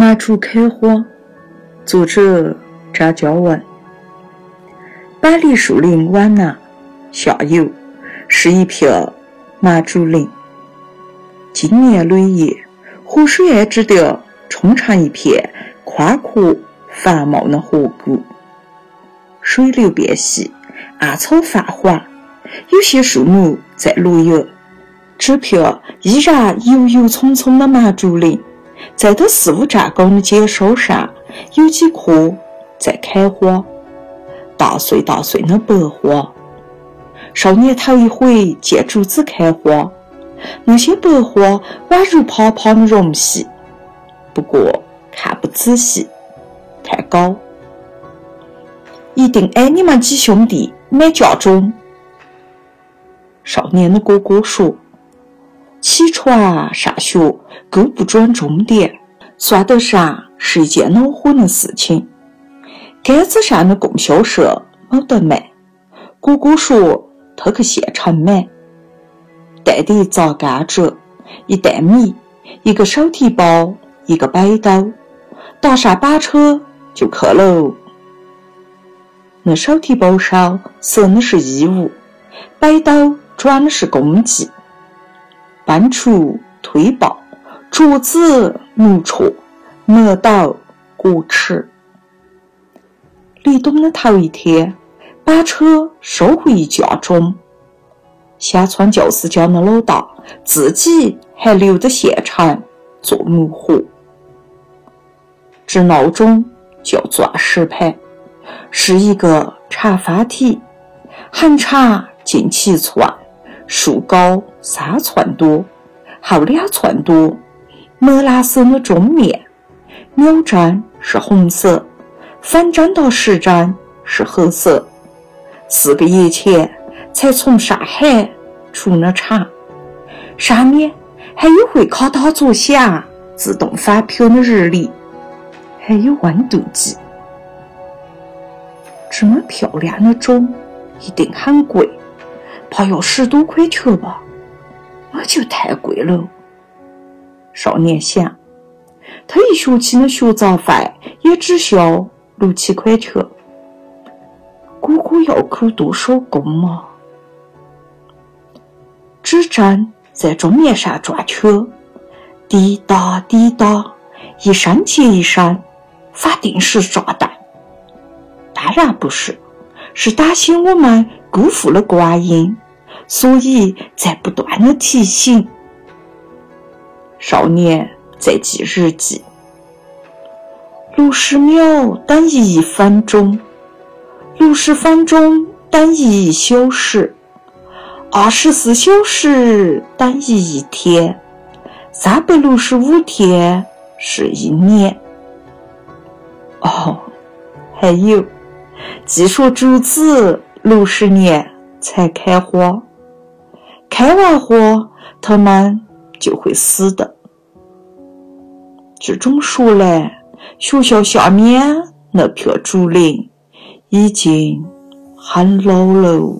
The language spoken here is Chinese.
麻竹开花，作者张嘉文。百里树林往南，下游是一片麻竹林。今年累月，河水岸之地冲成一片宽阔繁茂的河谷，水流变细，岸草泛黄，有些树木在绿叶。这片依然油油葱葱的麻竹林。在它四五丈高的尖梢上，有几棵在开花，大穗大穗的白花。少年头一回见竹子开花，那些白花宛如趴趴的绒皮。不过看不仔细，太高，一定挨你们几兄弟买嫁妆。少年的哥哥说。起床上学，够不准终点，算得上是一件恼火的事情。杆子上的供销社没得卖，姑姑说他去县城买。袋里砸甘蔗，一袋米，一个手提包，一个背兜，搭上板车就去喽。那手提包上塞的是衣物，背兜装的是工具。搬出、推刨、镯子、木锉、磨刀、锅尺。立冬的头一天，把车收回家中。乡村教师家的老大自己还留在县城做木活。这闹钟叫钻石牌，是一个长方体，横长近七寸。树高三寸多，厚两寸多，墨蓝色的钟面，秒针是红色，反针到时针是黑色。四个月前才从上海出了厂，上面还有会咔嗒作响、自动翻飘的日历，还有温度计。这么漂亮的钟，一定很贵。怕要十多块钱吧，那就太贵了。少年想，他一学期的学杂费也只需要六七块钱。哥哥要苦多少工嘛？指针在钟面上转圈，滴答滴答，一声接一声，发定时炸弹。当然不是，是担心我们。辜负了观音，所以在不断的提醒。少年在记日记：六十秒等于一分钟，六十分钟等于一小时，二十四小时等于一天，三百六十五天是一年。哦，还有，据说竹子。六十年才开花，开完花，它们就会死的。这种说来，学校下面那片竹林已经很老喽。